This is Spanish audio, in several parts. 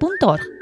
cuacfm.org.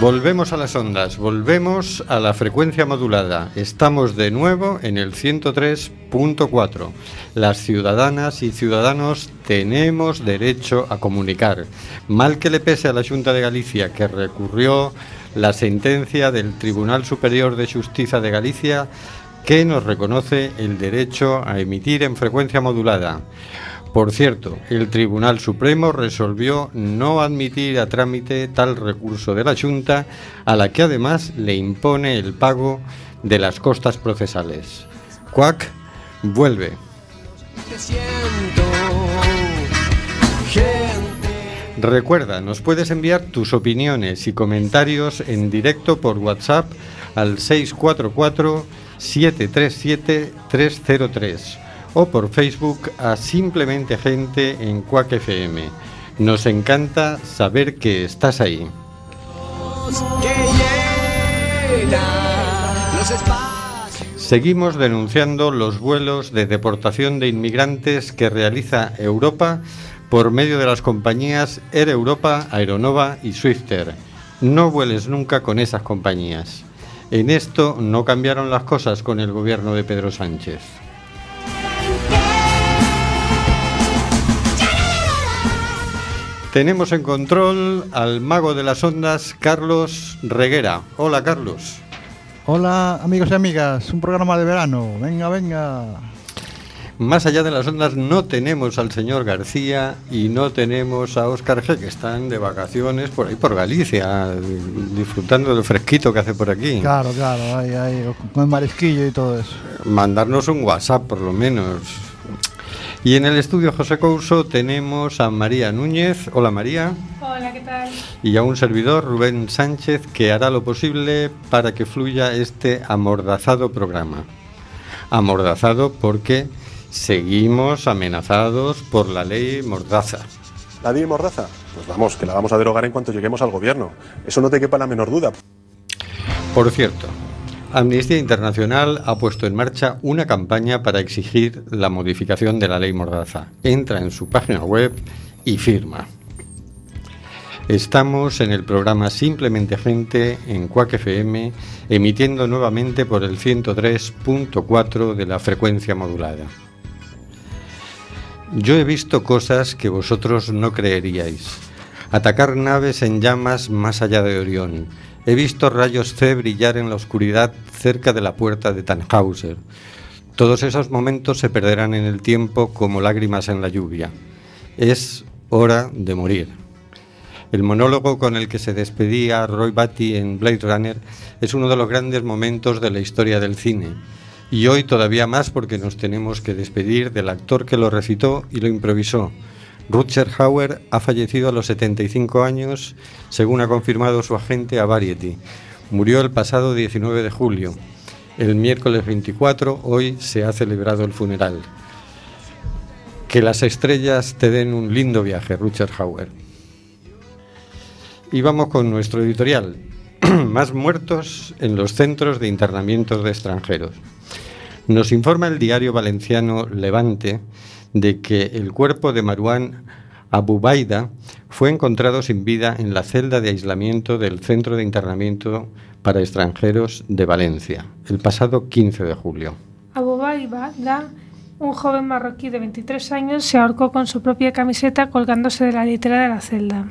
Volvemos a las ondas, volvemos a la frecuencia modulada. Estamos de nuevo en el 103.4. Las ciudadanas y ciudadanos tenemos derecho a comunicar. Mal que le pese a la Junta de Galicia, que recurrió la sentencia del Tribunal Superior de Justicia de Galicia, que nos reconoce el derecho a emitir en frecuencia modulada. Por cierto, el Tribunal Supremo resolvió no admitir a trámite tal recurso de la Junta, a la que además le impone el pago de las costas procesales. Cuac vuelve. Recuerda, nos puedes enviar tus opiniones y comentarios en directo por WhatsApp al 644-737-303 o por Facebook a Simplemente Gente en Cuac FM. Nos encanta saber que estás ahí. Seguimos denunciando los vuelos de deportación de inmigrantes que realiza Europa por medio de las compañías Air Europa, Aeronova y Swifter. No vueles nunca con esas compañías. En esto no cambiaron las cosas con el gobierno de Pedro Sánchez. Tenemos en control al mago de las ondas, Carlos Reguera. Hola, Carlos. Hola amigos y amigas, un programa de verano, venga, venga. Más allá de las ondas no tenemos al señor García y no tenemos a Óscar G, que están de vacaciones por ahí por Galicia, disfrutando del fresquito que hace por aquí. Claro, claro, ahí, ahí, con el marisquillo y todo eso. Mandarnos un WhatsApp por lo menos. Y en el estudio José Couso tenemos a María Núñez. Hola María. Hola, ¿qué tal? Y a un servidor, Rubén Sánchez, que hará lo posible para que fluya este amordazado programa. Amordazado porque seguimos amenazados por la ley Mordaza. ¿La ley Mordaza? Pues vamos, que la vamos a derogar en cuanto lleguemos al gobierno. Eso no te quepa la menor duda. Por cierto, Amnistía Internacional ha puesto en marcha una campaña para exigir la modificación de la ley Mordaza. Entra en su página web y firma. Estamos en el programa Simplemente Gente en Cuac FM, emitiendo nuevamente por el 103.4 de la frecuencia modulada. Yo he visto cosas que vosotros no creeríais. Atacar naves en llamas más allá de Orión. He visto rayos C brillar en la oscuridad cerca de la puerta de Tannhauser. Todos esos momentos se perderán en el tiempo como lágrimas en la lluvia. Es hora de morir. El monólogo con el que se despedía Roy Batty en Blade Runner es uno de los grandes momentos de la historia del cine. Y hoy todavía más porque nos tenemos que despedir del actor que lo recitó y lo improvisó. Rutger Hauer ha fallecido a los 75 años, según ha confirmado su agente a Variety. Murió el pasado 19 de julio. El miércoles 24, hoy, se ha celebrado el funeral. Que las estrellas te den un lindo viaje, Rutger Hauer. Y vamos con nuestro editorial. Más muertos en los centros de internamientos de extranjeros. Nos informa el diario valenciano Levante de que el cuerpo de Marwan Abubaida fue encontrado sin vida en la celda de aislamiento del Centro de Internamiento para Extranjeros de Valencia, el pasado 15 de julio. Abu Baida, un joven marroquí de 23 años, se ahorcó con su propia camiseta colgándose de la litera de la celda.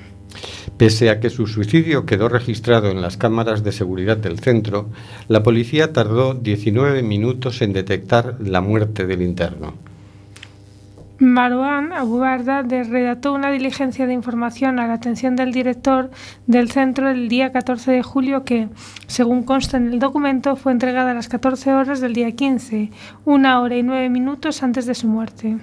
Pese a que su suicidio quedó registrado en las cámaras de seguridad del centro, la policía tardó 19 minutos en detectar la muerte del interno. Marwan Abubarda redactó una diligencia de información a la atención del director del centro el día 14 de julio que, según consta en el documento, fue entregada a las 14 horas del día 15, una hora y nueve minutos antes de su muerte.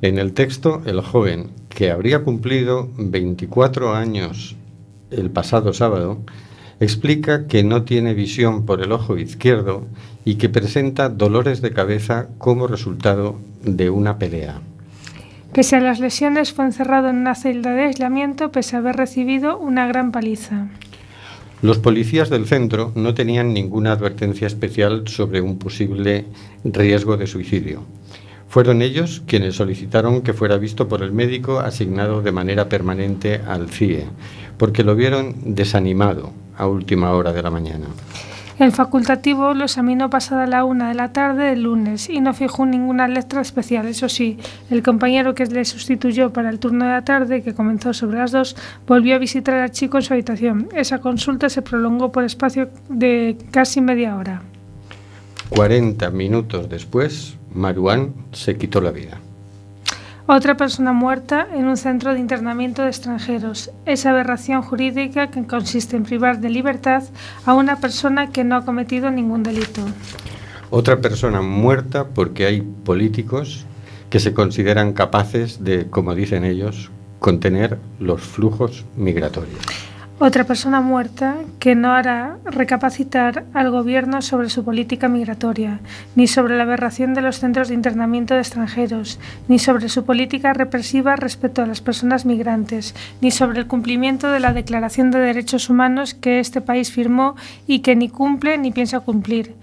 En el texto, el joven, que habría cumplido 24 años el pasado sábado, explica que no tiene visión por el ojo izquierdo y que presenta dolores de cabeza como resultado de una pelea. Pese a las lesiones, fue encerrado en una celda de aislamiento pese a haber recibido una gran paliza. Los policías del centro no tenían ninguna advertencia especial sobre un posible riesgo de suicidio. Fueron ellos quienes solicitaron que fuera visto por el médico asignado de manera permanente al CIE, porque lo vieron desanimado a última hora de la mañana. El facultativo lo examinó pasada la una de la tarde del lunes y no fijó ninguna letra especial. Eso sí, el compañero que le sustituyó para el turno de la tarde, que comenzó sobre las dos, volvió a visitar al chico en su habitación. Esa consulta se prolongó por espacio de casi media hora. 40 minutos después, Maruán se quitó la vida. Otra persona muerta en un centro de internamiento de extranjeros. Esa aberración jurídica que consiste en privar de libertad a una persona que no ha cometido ningún delito. Otra persona muerta porque hay políticos que se consideran capaces de, como dicen ellos, contener los flujos migratorios. Otra persona muerta que no hará recapacitar al gobierno sobre su política migratoria, ni sobre la aberración de los centros de internamiento de extranjeros, ni sobre su política represiva respecto a las personas migrantes, ni sobre el cumplimiento de la Declaración de Derechos Humanos que este país firmó y que ni cumple ni piensa cumplir.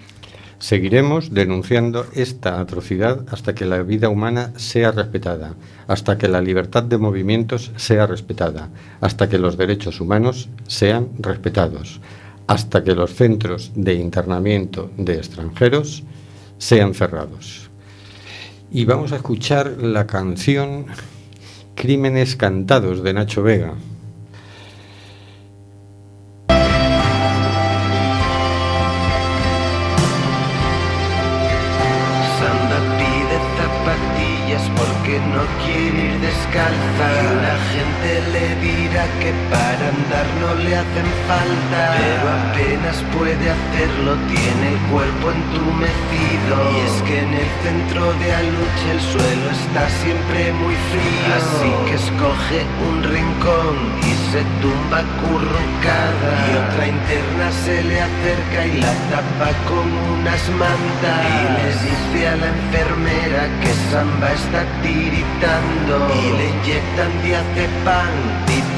Seguiremos denunciando esta atrocidad hasta que la vida humana sea respetada, hasta que la libertad de movimientos sea respetada, hasta que los derechos humanos sean respetados, hasta que los centros de internamiento de extranjeros sean cerrados. Y vamos a escuchar la canción Crímenes Cantados de Nacho Vega. Y la gente le que para andar no le hacen falta. Pero apenas puede hacerlo, tiene el cuerpo entumecido. Y es que en el centro de Aluche el suelo está siempre muy frío. Así que escoge un rincón y se tumba currucada. Y otra interna se le acerca y la tapa con unas mantas. Y le dice a la enfermera que Samba está tiritando. Y le inyectan diazepam,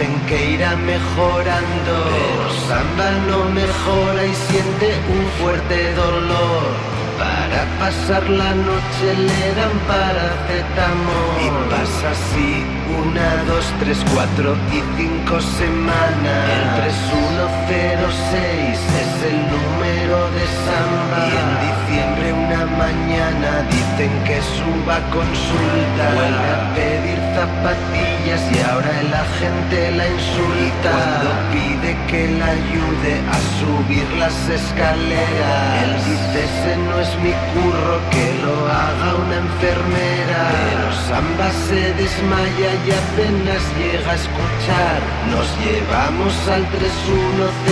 dicen que irá mejorando. Pero Samba no mejora y siente un fuerte dolor. Para pasar la noche le dan paracetamol Y pasa así una, dos, tres, cuatro y cinco semanas El 3106 es el número de Samba Y en diciembre una mañana dicen que suba consulta Vuelve a pedir zapatillas y ahora el agente la insulta. Cuando pide que la ayude a subir las escaleras. Él dice ese no es mi curro que lo haga una enfermera Pero Samba se desmaya y apenas llega a escuchar. Nos llevamos al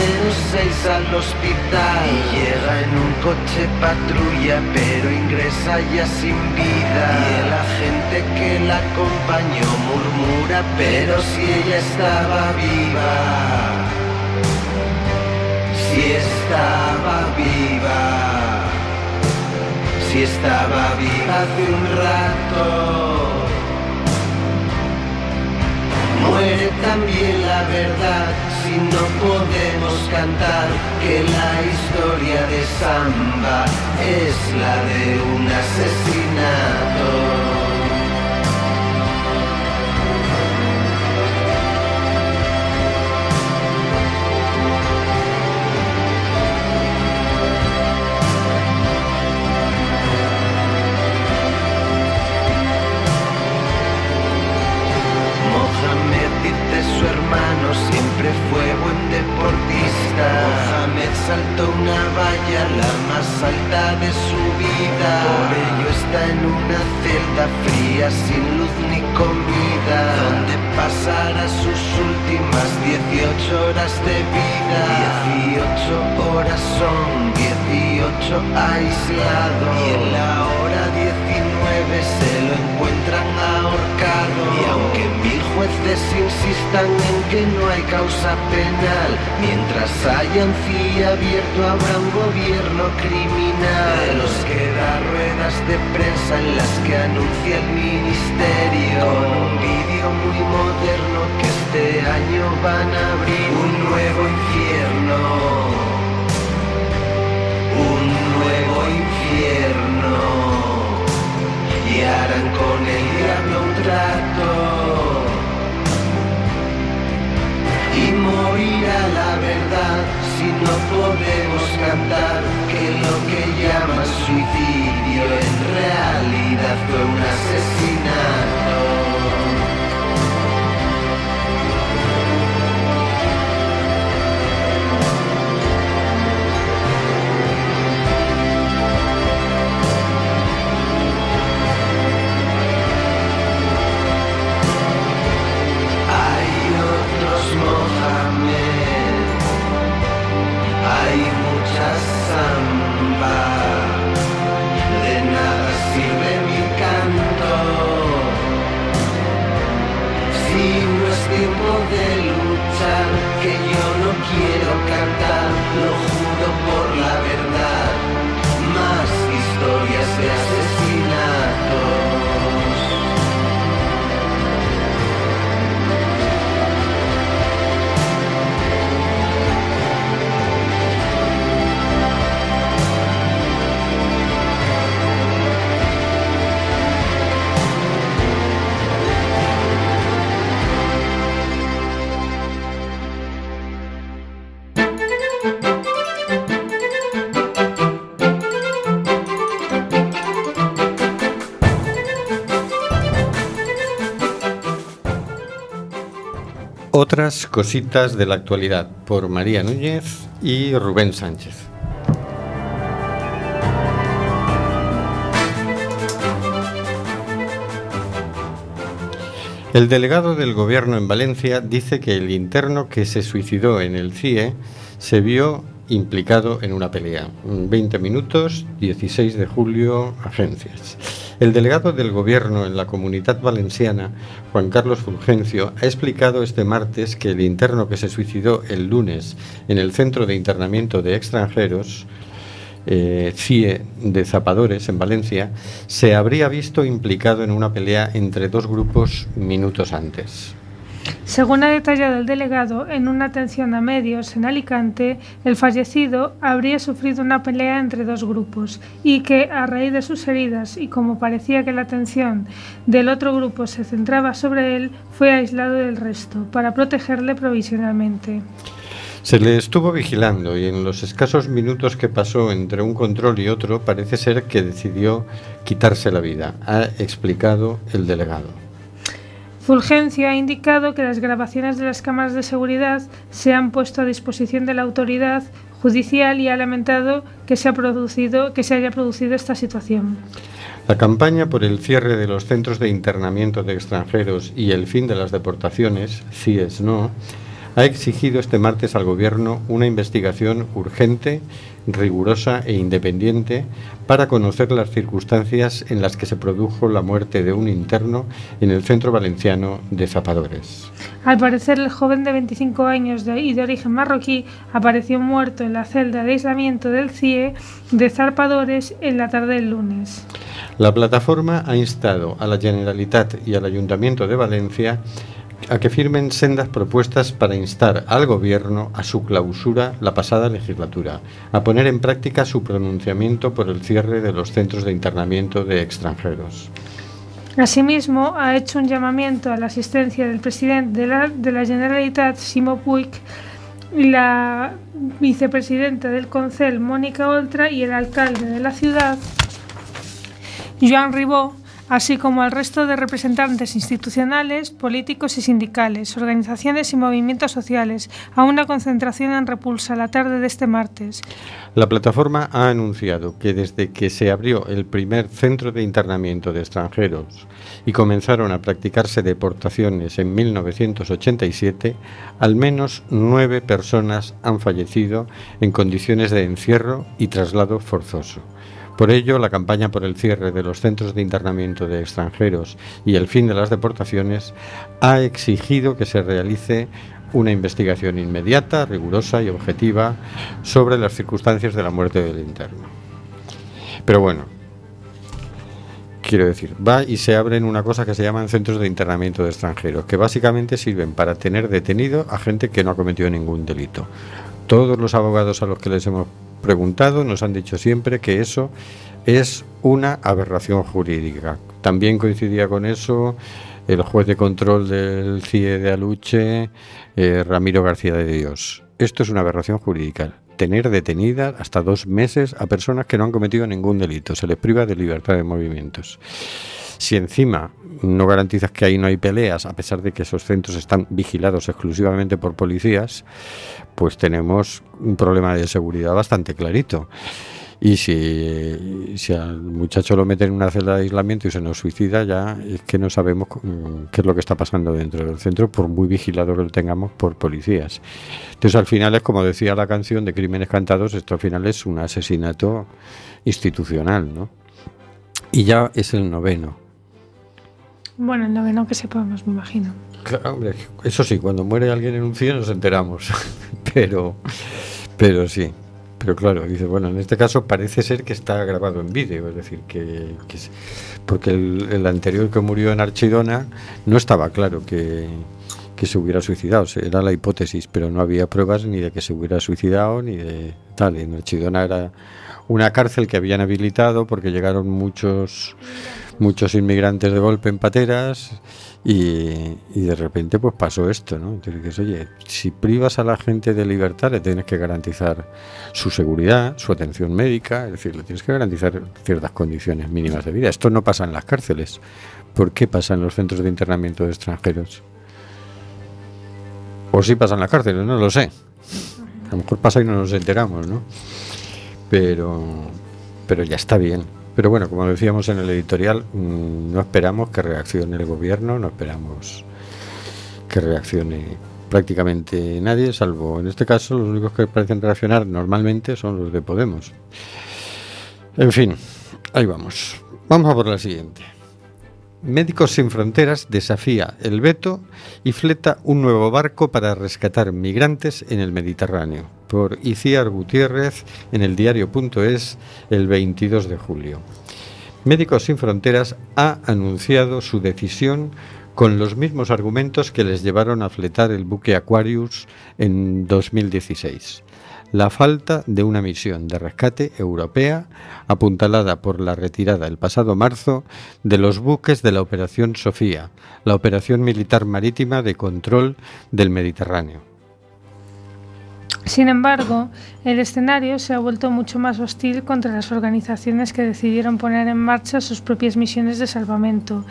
3106 al hospital. Y llega en un coche patrulla pero ingresa ya sin vida. Y el agente que la acompañó murmura pero si ella estaba viva. Si estaba viva. Si estaba viva hace un rato. Muere también la verdad si no podemos cantar que la historia de Samba es la de un asesinato. siempre fue buen deportista. Mohamed saltó una valla, la más alta de su vida. Por ello está en una celda fría, sin luz ni comida, donde pasará sus últimas 18 horas de vida. 18 horas son 18 aislados. Jueces insistan en que no hay causa penal, mientras haya un abierto habrá un gobierno criminal. De los que da ruedas de prensa en las que anuncia el ministerio. Con un vídeo muy moderno que este año van a abrir un nuevo infierno. Un nuevo infierno. Y harán con el diablo un trato. Y morirá la verdad si no podemos cantar que lo que llaman suicidio en realidad fue un asesinato. Es tiempo Cositas de la actualidad por María Núñez y Rubén Sánchez. El delegado del gobierno en Valencia dice que el interno que se suicidó en el CIE se vio implicado en una pelea. 20 minutos, 16 de julio, agencias. El delegado del gobierno en la comunidad valenciana, Juan Carlos Fulgencio, ha explicado este martes que el interno que se suicidó el lunes en el centro de internamiento de extranjeros, eh, CIE de Zapadores en Valencia, se habría visto implicado en una pelea entre dos grupos minutos antes. Según ha detallado el delegado en una atención a medios en Alicante, el fallecido habría sufrido una pelea entre dos grupos y que, a raíz de sus heridas y como parecía que la atención del otro grupo se centraba sobre él, fue aislado del resto para protegerle provisionalmente. Se le estuvo vigilando y en los escasos minutos que pasó entre un control y otro parece ser que decidió quitarse la vida, ha explicado el delegado. Fulgencio ha indicado que las grabaciones de las cámaras de seguridad se han puesto a disposición de la autoridad judicial y ha lamentado que se, ha producido, que se haya producido esta situación. La campaña por el cierre de los centros de internamiento de extranjeros y el fin de las deportaciones, CIES no, ha exigido este martes al Gobierno una investigación urgente, rigurosa e independiente para conocer las circunstancias en las que se produjo la muerte de un interno en el centro valenciano de Zapadores. Al parecer, el joven de 25 años de- y de origen marroquí apareció muerto en la celda de aislamiento del CIE de Zarpadores en la tarde del lunes. La plataforma ha instado a la Generalitat y al Ayuntamiento de Valencia a que firmen sendas propuestas para instar al Gobierno a su clausura la pasada legislatura, a poner en práctica su pronunciamiento por el cierre de los centros de internamiento de extranjeros. Asimismo, ha hecho un llamamiento a la asistencia del presidente de la, Generalitat, Simo Puig, la vicepresidenta del Concel, Mónica Oltra, y el alcalde de la ciudad, Joan Ribó, así como al resto de representantes institucionales, políticos y sindicales, organizaciones y movimientos sociales, a una concentración en Repulsa la tarde de este martes. La plataforma ha anunciado que desde que se abrió el primer centro de internamiento de extranjeros y comenzaron a practicarse deportaciones en 1987, al menos nueve personas han fallecido en condiciones de encierro y traslado forzoso. Por ello, la campaña por el cierre de los centros de internamiento de extranjeros y el fin de las deportaciones ha exigido que se realice una investigación inmediata, rigurosa y objetiva sobre las circunstancias de la muerte del interno. Pero bueno, quiero decir, va y se abren una cosa que se llaman centros de internamiento de extranjeros, que básicamente sirven para tener detenido a gente que no ha cometido ningún delito. Todos los abogados a los que les hemos preguntado nos han dicho siempre que eso es una aberración jurídica. También coincidía con eso el juez de control del CIE de Aluche, eh, Ramiro García de Dios. Esto es una aberración jurídica. Tener detenida hasta dos meses a personas que no han cometido ningún delito. Se les priva de libertad de movimientos. Si encima no garantizas que ahí no hay peleas, a pesar de que esos centros están vigilados exclusivamente por policías, pues tenemos un problema de seguridad bastante clarito. Y si, si, al muchacho lo mete en una celda de aislamiento y se nos suicida, ya es que no sabemos qué es lo que está pasando dentro del centro, por muy vigilado que lo tengamos por policías. Entonces, al final es como decía la canción de Crímenes Cantados, esto al final es un asesinato institucional, ¿no? Y ya es el noveno. Bueno, el noveno que sepamos, me imagino. Claro, hombre, eso sí, cuando muere alguien en un cine nos enteramos, pero, pero sí. Pero claro, dice, bueno, en este caso parece ser que está grabado en vídeo, es decir, que, porque el, anterior que murió en Archidona no estaba claro que se hubiera suicidado, era la hipótesis, pero no había pruebas ni de que se hubiera suicidado ni de tal. En Archidona era una cárcel que habían habilitado porque llegaron muchos muchos inmigrantes de golpe en pateras y, de repente pues pasó esto, ¿no? Entonces dices, oye, si privas a la gente de libertad le tienes que garantizar su seguridad, su atención médica, es decir, le tienes que garantizar ciertas condiciones mínimas de vida. Esto no pasa en las cárceles. ¿Por qué pasa en los centros de internamiento de extranjeros? O sí pasa en las cárceles, no lo sé. A lo mejor pasa y no nos enteramos, ¿no? Pero, pero ya está bien. Pero bueno, como decíamos en el editorial, mm, no esperamos que reaccione el gobierno, no esperamos que reaccione prácticamente nadie, salvo en este caso los únicos que parecen reaccionar normalmente son los de Podemos. En fin, ahí vamos. Vamos a por la siguiente. Médicos Sin Fronteras desafía el veto y fleta un nuevo barco para rescatar migrantes en el Mediterráneo por Iciar Gutiérrez en el diario.es el 22 de julio. Médicos Sin Fronteras ha anunciado su decisión con los mismos argumentos que les llevaron a fletar el buque Aquarius en 2016 la falta de una misión de rescate europea apuntalada por la retirada el pasado marzo de los buques de la Operación Sofía, la operación militar marítima de control del Mediterráneo. Sin embargo, el escenario se ha vuelto mucho más hostil contra las organizaciones que decidieron poner en marcha sus propias misiones de salvamento,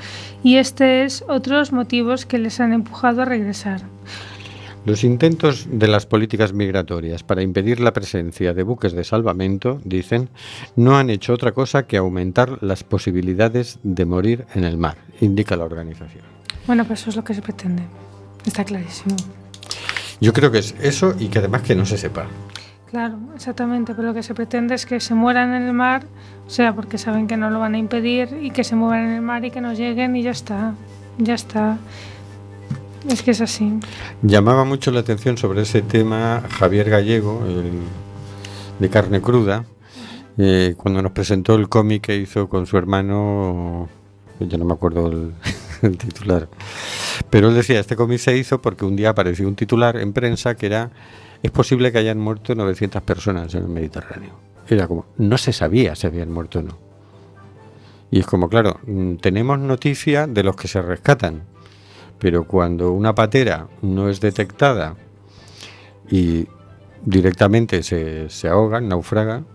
y este es otro de los motivos que les han empujado a regresar. Los intentos de las políticas migratorias para impedir la presencia de buques de salvamento, dicen, no han hecho otra cosa que aumentar las posibilidades de morir en el mar, indica la organización. Bueno, pues eso es lo que se pretende. Está clarísimo. Yo creo que es eso y que además que no se sepa. Claro, exactamente, pero lo que se pretende es que se mueran en el mar, o sea, porque saben que no lo van a impedir y que se muevan en el mar y que no lleguen y ya está, ya está. Es que es así. Llamaba mucho la atención sobre ese tema Javier Gallego, de Carne Cruda, eh, cuando nos presentó el cómic que hizo con su hermano, ya no me acuerdo el, el titular, pero él decía, este cómic se hizo porque un día apareció un titular en prensa que era, es posible que hayan muerto 900 personas en el Mediterráneo. Era como, no se sabía si habían muerto o no. Y es como, claro, mm, tenemos noticia de los que se rescatan, pero cuando una patera no es detectada y directamente se, se ahogan, naufragan,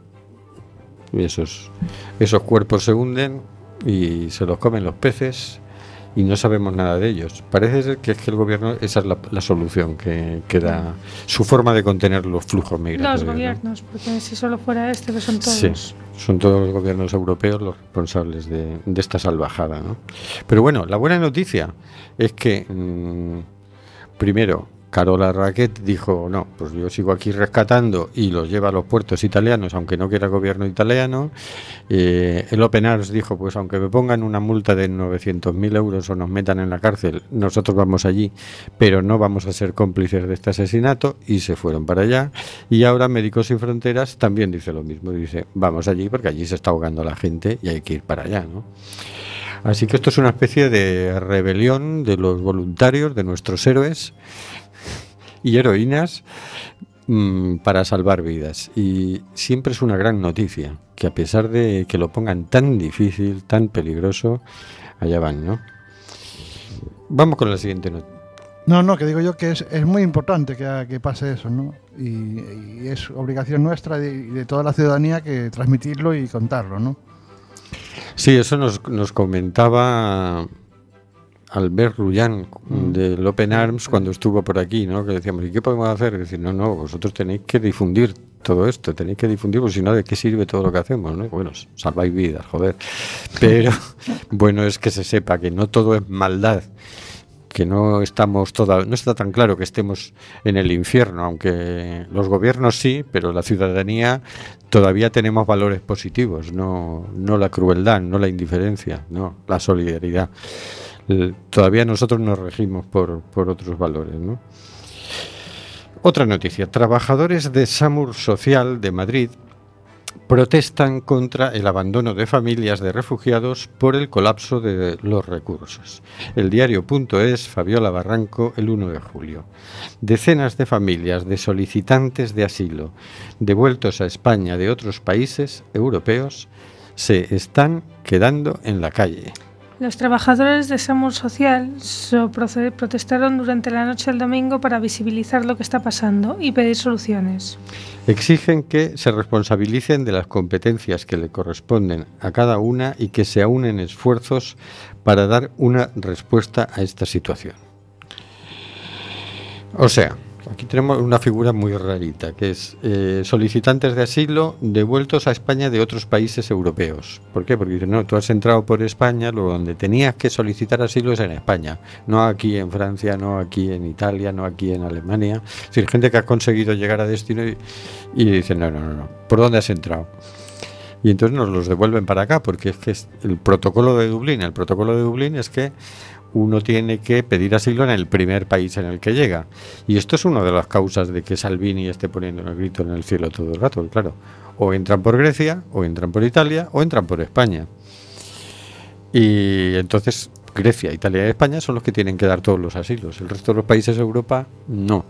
esos, esos cuerpos se hunden, y se los comen los peces y no sabemos nada de ellos. Parece ser que es que el gobierno, esa es la, la solución que, que da, su forma de contener los flujos migratorios. Los ¿no? gobiernos, porque si solo fuera este, que son todos. Sí, son todos los gobiernos europeos los responsables de, de esta salvajada. ¿no? Pero bueno, la buena noticia es que, mm, primero, Carola Raquet dijo, no, pues yo sigo aquí rescatando y los lleva a los puertos italianos, aunque no quiera gobierno italiano. Eh, el Open Arms dijo, pues aunque me pongan una multa de 900.000 euros o nos metan en la cárcel, nosotros vamos allí, pero no vamos a ser cómplices de este asesinato y se fueron para allá. Y ahora Médicos Sin Fronteras también dice lo mismo, dice, vamos allí porque allí se está ahogando la gente y hay que ir para allá, ¿no? Así que esto es una especie de rebelión de los voluntarios, de nuestros héroes y heroínas mm, para salvar vidas. Y siempre es una gran noticia, que a pesar de que lo pongan tan difícil, tan peligroso, allá van, ¿no? Vamos con la siguiente noticia. No, no, que digo yo que es, es muy importante que, que pase eso, ¿no? Y, y es obligación nuestra y de, de toda la ciudadanía que transmitirlo y contarlo, ¿no? Sí, eso nos, nos comentaba Albert Rullán del Open Arms cuando estuvo por aquí, ¿no? Que decíamos, ¿y qué podemos hacer? Decir, no, no, vosotros tenéis que difundir todo esto, tenéis que difundir, porque si no, ¿de qué sirve todo lo que hacemos? ¿no? Bueno, salváis vidas, joder. Pero bueno es que se sepa que no todo es maldad que no estamos toda, no está tan claro que estemos en el infierno, aunque los gobiernos sí, pero la ciudadanía todavía tenemos valores positivos, no, no la crueldad, no la indiferencia, no la solidaridad. L- Todavía nosotros nos regimos por, por otros valores, ¿no? Otra noticia. Trabajadores de Samur Social de Madrid protestan contra el abandono de familias de refugiados por el colapso de los recursos. El diario.es, Fabiola Barranco, el 1 de julio. Decenas de familias de solicitantes de asilo devueltos a España de otros países europeos se están quedando en la calle. Los trabajadores de Samur Social protestaron durante la noche del domingo para visibilizar lo que está pasando y pedir soluciones. Exigen que se responsabilicen de las competencias que le corresponden a cada una y que se aunen esfuerzos para dar una respuesta a esta situación. O sea, aquí tenemos una figura muy rarita, que es eh, solicitantes de asilo devueltos a España de otros países europeos. ¿Por qué? Porque dicen, no, tú has entrado por España, lo donde tenías que solicitar asilo es en España, no aquí en Francia, no aquí en Italia, no aquí en Alemania. Es decir, gente que ha conseguido llegar a destino y, y dicen, no, no, no, no, ¿por dónde has entrado? Y entonces nos los devuelven para acá, porque es que el protocolo de Dublín, el protocolo de Dublín es que uno tiene que pedir asilo en el primer país en el que llega. Y esto es una de las causas de que Salvini esté poniendo el grito en el cielo todo el rato, claro. O entran por Grecia, o entran por Italia, o entran por España. Y entonces Grecia, Italia y España son los que tienen que dar todos los asilos. El resto de los países de Europa no.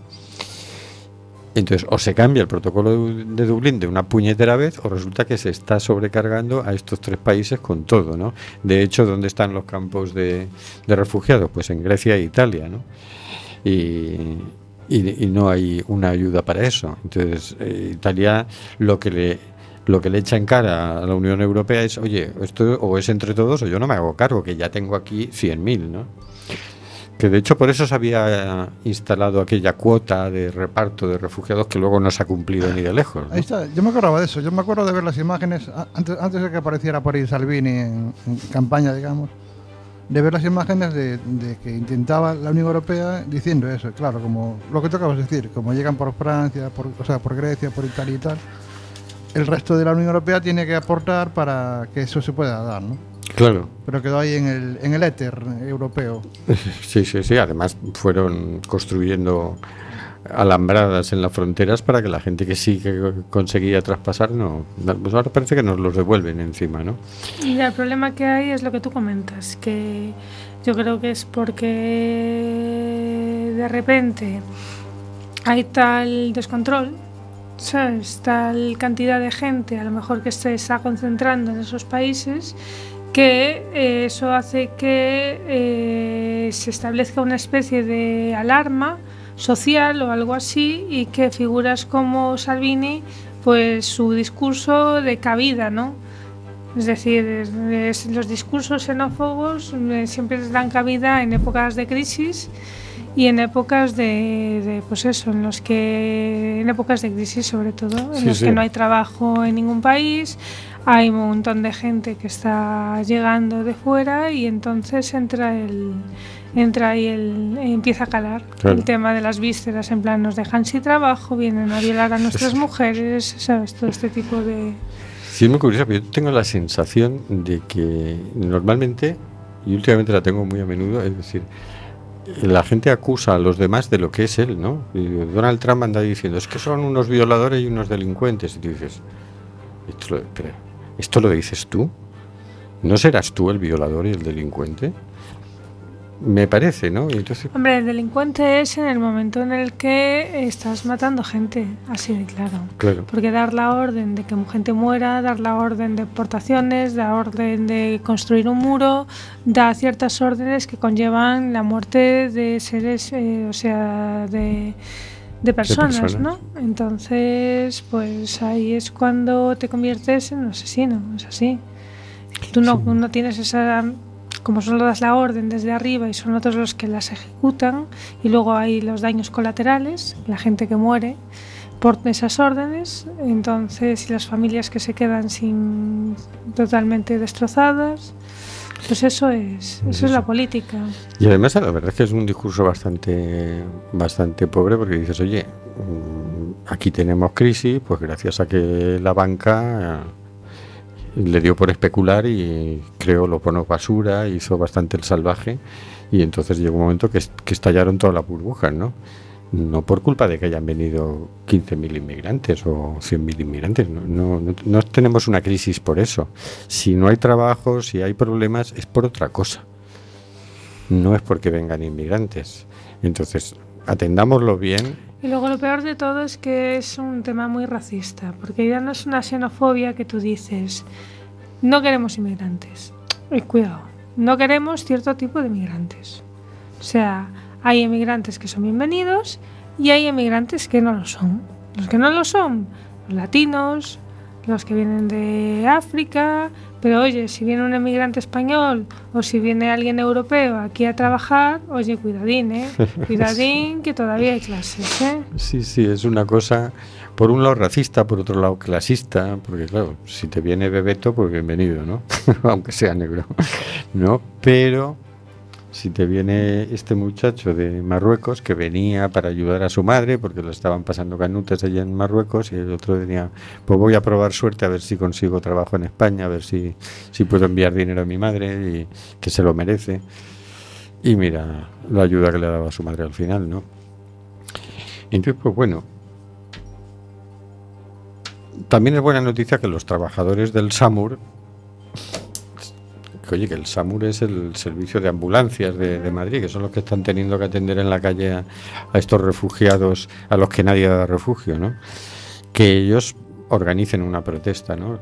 Entonces, o se cambia el protocolo de Dublín de una puñetera vez, o resulta que se está sobrecargando a estos tres países con todo, ¿no? De hecho, ¿dónde están los campos de, refugiados? Pues en Grecia e Italia, ¿no? Y, y- no hay una ayuda para eso. Entonces, eh, Italia lo que le lo que le echa en cara a la Unión Europea es, oye, esto o es entre todos o yo no me hago cargo, que ya tengo aquí 100.000, ¿no? De hecho por eso se había instalado aquella cuota de reparto de refugiados que luego no se ha cumplido ni de lejos. yo me acordaba de eso, yo me acuerdo de ver las imágenes, antes, antes de que apareciera por ahí Salvini en, campaña, digamos, de ver las imágenes de, que intentaba la Unión Europea diciendo eso, claro, como lo que de decir, como llegan por Francia, por, o sea, por Grecia, por Italia y tal, el resto de la Unión Europea tiene que aportar para que eso se pueda dar, ¿no? Claro, Pero quedó ahí en el, en el éter europeo. sí, sí, sí. Además fueron construyendo alambradas en las fronteras para que la gente que sí que conseguía traspasar no. Pues ahora parece que nos los devuelven encima, ¿no? Y el problema que hay es lo que tú comentas, que yo creo que es porque de repente hay tal descontrol, ¿sabes? Tal cantidad de gente, a lo mejor que se está concentrando en esos países, que eh, eso hace que eh, se establezca una especie de alarma social o algo así y que figuras como Salvini, pues su discurso de cabida, ¿no? Es decir, es- los discursos xenófobos eh, siempre dan cabida en épocas de crisis y en épocas de, de, pues eso, en los que en épocas de crisis sobre todo, en Sí, los sí. que no hay trabajo en ningún país, hay un montón de gente que está llegando de fuera y entonces entra el entra ahí el empieza a calar Claro. el tema de las vísceras en plan nos dejan sin trabajo, vienen a violar a nuestras mujeres, sabes, todo este tipo de Sí, es muy curioso, pero yo tengo la sensación de que normalmente, y últimamente la tengo muy a menudo, es decir, la gente acusa a los demás de lo que es él, ¿no? Y Donald Trump anda diciendo, es que son unos violadores y unos delincuentes. Y tú dices, esto lo, pero, ¿esto lo dices tú? ¿No serás tú el violador y el delincuente? Me parece, ¿no? Entonces, Hombre, el delincuente es en el momento en el que estás matando gente, así de claro. claro. Porque dar la orden de que gente muera, dar la orden de deportaciones, dar orden de construir un muro, da ciertas órdenes que conllevan la muerte de seres, eh, o sea, de, de personas, personas. ¿no? Entonces, pues ahí es cuando te conviertes en un asesino, es así. Tú no, Sí. no tienes esa como solo das la orden desde arriba y son otros los que las ejecutan y luego hay los daños colaterales, la gente que muere por esas órdenes, entonces y las familias que se quedan sin totalmente destrozadas, pues eso es, eso es la política. Y además la verdad es que es un discurso bastante, bastante pobre porque dices, oye, mm, aquí tenemos crisis, pues gracias a que la banca eh, le dio por especular y creó los bonos basura, hizo bastante el salvaje y entonces llegó un momento que estallaron todas las burbujas, ¿no? No por culpa de que hayan venido 15.000 inmigrantes o 100.000 inmigrantes, no, no, no- tenemos una crisis por eso. Si no hay trabajo, si hay problemas, es por otra cosa no es porque vengan inmigrantes. Entonces, atendámoslo bien. Y luego lo peor de todo es que es un tema muy racista, porque ya no es una xenofobia que tú dices, no queremos inmigrantes. Y cuidado, no queremos cierto tipo de inmigrantes. O sea, hay inmigrantes que son bienvenidos y hay inmigrantes que no lo son. Los que no lo son, los latinos, los que vienen de África, pero oye, si viene un inmigrante español o si viene alguien europeo aquí a trabajar, oye, cuidadín, ¿eh? Cuidadín que todavía hay clases, ¿eh? Sí, sí, es una cosa, por un lado racista, por otro lado clasista, porque claro, si te viene Bebeto, pues bienvenido, ¿no? Aunque sea negro, ¿no? Pero si te viene este muchacho de Marruecos que venía para ayudar a su madre, porque lo estaban pasando canutas allá en Marruecos, y el otro venía, pues voy a probar suerte a ver si consigo trabajo en España, a ver si, si puedo enviar dinero a mi madre, y que se lo merece. Y mira la ayuda que le dado a su madre al final, ¿no? Entonces, pues bueno. También es buena noticia que los trabajadores del SAMUR, que oye, que el SAMUR es el servicio de ambulancias de, Madrid, que son los que están teniendo que atender en la calle a, estos refugiados a los que nadie da refugio, ¿no? Que ellos organicen una protesta, ¿no?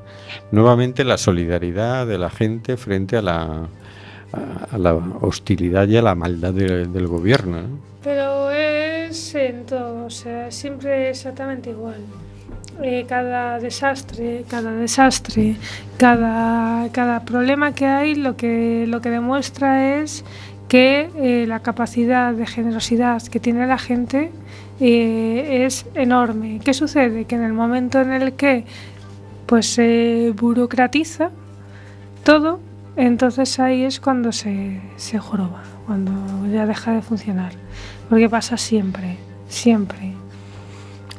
Nuevamente la solidaridad de la gente frente a la, a, la hostilidad y a la maldad de- del gobierno, ¿no? Pero es en todo, o sea, siempre exactamente igual. Eh, cada desastre, cada desastre, cada, cada problema que hay, lo que, lo que demuestra es que eh, la capacidad de generosidad que tiene la gente eh, es enorme. ¿Qué sucede? Que en el momento en el que pues se burocratiza todo, entonces ahí es cuando se, se joroba, cuando ya deja de funcionar. Porque pasa siempre, siempre.